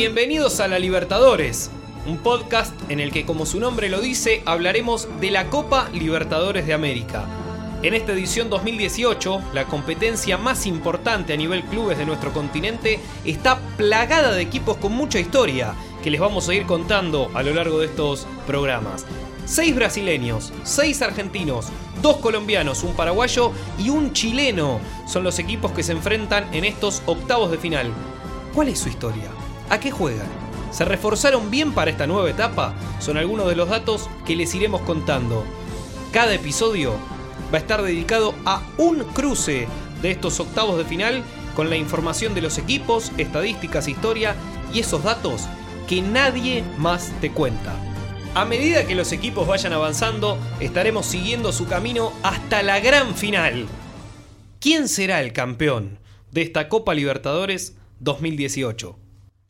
Bienvenidos a la Libertadores, un podcast en el que, como su nombre lo dice, hablaremos de la Copa Libertadores de América. En esta edición 2018, la competencia más importante a nivel clubes de nuestro continente está plagada de equipos con mucha historia, que les vamos a ir contando a lo largo de estos programas. Seis brasileños, seis argentinos, dos colombianos, un paraguayo y un chileno son los equipos que se enfrentan en estos octavos de final. ¿Cuál es su historia? ¿A qué juegan? ¿Se reforzaron bien para esta nueva etapa? Son algunos de los datos que les iremos contando. Cada episodio va a estar dedicado a un cruce de estos octavos de final con la información de los equipos, estadísticas, historia y esos datos que nadie más te cuenta. A medida que los equipos vayan avanzando, estaremos siguiendo su camino hasta la gran final. ¿Quién será el campeón de esta Copa Libertadores 2018?